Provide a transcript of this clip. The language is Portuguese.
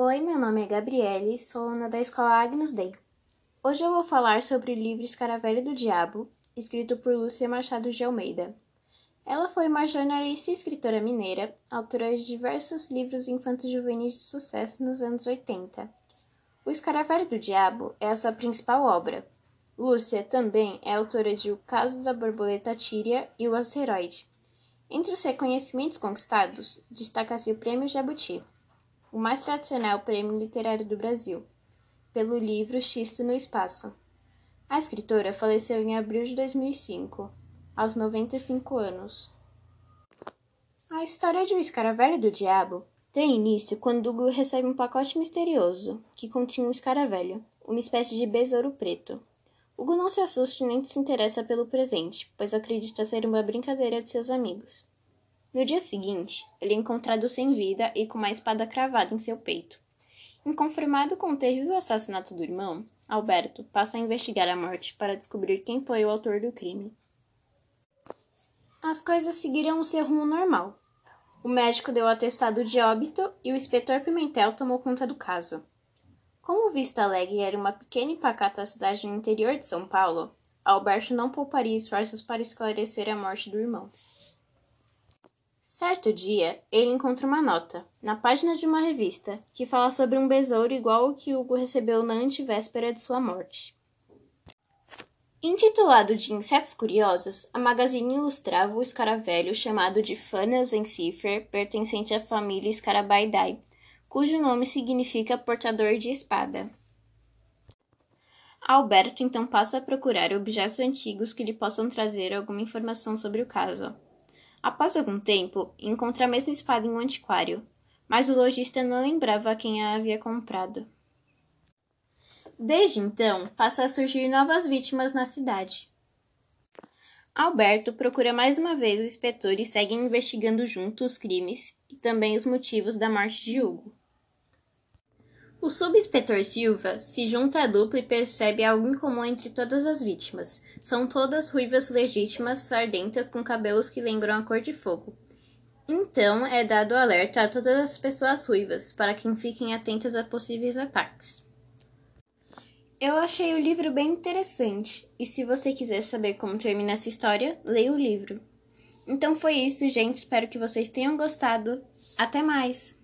Oi, meu nome é Gabriele, sou aluna da escola Agnus Dei. Hoje eu vou falar sobre o livro Escaravelho do Diabo, escrito por Lúcia Machado de Almeida. Ela foi uma jornalista e escritora mineira, autora de diversos livros infantos juvenis de sucesso nos anos 80. O Escaravelho do Diabo é a sua principal obra. Lúcia também é autora de O Caso da Borboleta Tíria e O Asteroide. Entre os reconhecimentos conquistados, destaca-se o Prêmio Jabuti o mais tradicional prêmio literário do Brasil, pelo livro Xisto no Espaço. A escritora faleceu em abril de 2005, aos 95 anos. A história de O Escaravelho do Diabo tem início quando Hugo recebe um pacote misterioso que continha um escaravelho, uma espécie de besouro preto. Hugo não se assusta nem se interessa pelo presente, pois acredita ser uma brincadeira de seus amigos. No dia seguinte, ele é encontrado sem vida e com uma espada cravada em seu peito. Inconformado com o terrível assassinato do irmão, Alberto passa a investigar a morte para descobrir quem foi o autor do crime. As coisas seguiram o seu rumo normal. O médico deu o atestado de óbito e o inspetor Pimentel tomou conta do caso. Como Vista Alegre era uma pequena e pacata cidade no interior de São Paulo, Alberto não pouparia esforços para esclarecer a morte do irmão. Certo dia, ele encontra uma nota, na página de uma revista, que fala sobre um besouro igual ao que Hugo recebeu na antivéspera de sua morte. Intitulado de Insetos Curiosos, a magazine ilustrava o escaravelho chamado de Funnels Encifer, pertencente à família Scarabeidae, cujo nome significa portador de espada. Alberto então passa a procurar objetos antigos que lhe possam trazer alguma informação sobre o caso. Após algum tempo, encontra a mesma espada em um antiquário, mas o lojista não lembrava quem a havia comprado. Desde então, passa a surgir novas vítimas na cidade. Alberto procura mais uma vez o inspetor e segue investigando junto os crimes e também os motivos da morte de Hugo. O subinspetor Silva se junta à dupla e percebe algo incomum entre todas as vítimas. São todas ruivas legítimas, sardentas, com cabelos que lembram a cor de fogo. Então é dado alerta a todas as pessoas ruivas, para que fiquem atentas a possíveis ataques. Eu achei o livro bem interessante, e se você quiser saber como termina essa história, leia o livro. Então foi isso, gente. Espero que vocês tenham gostado. Até mais!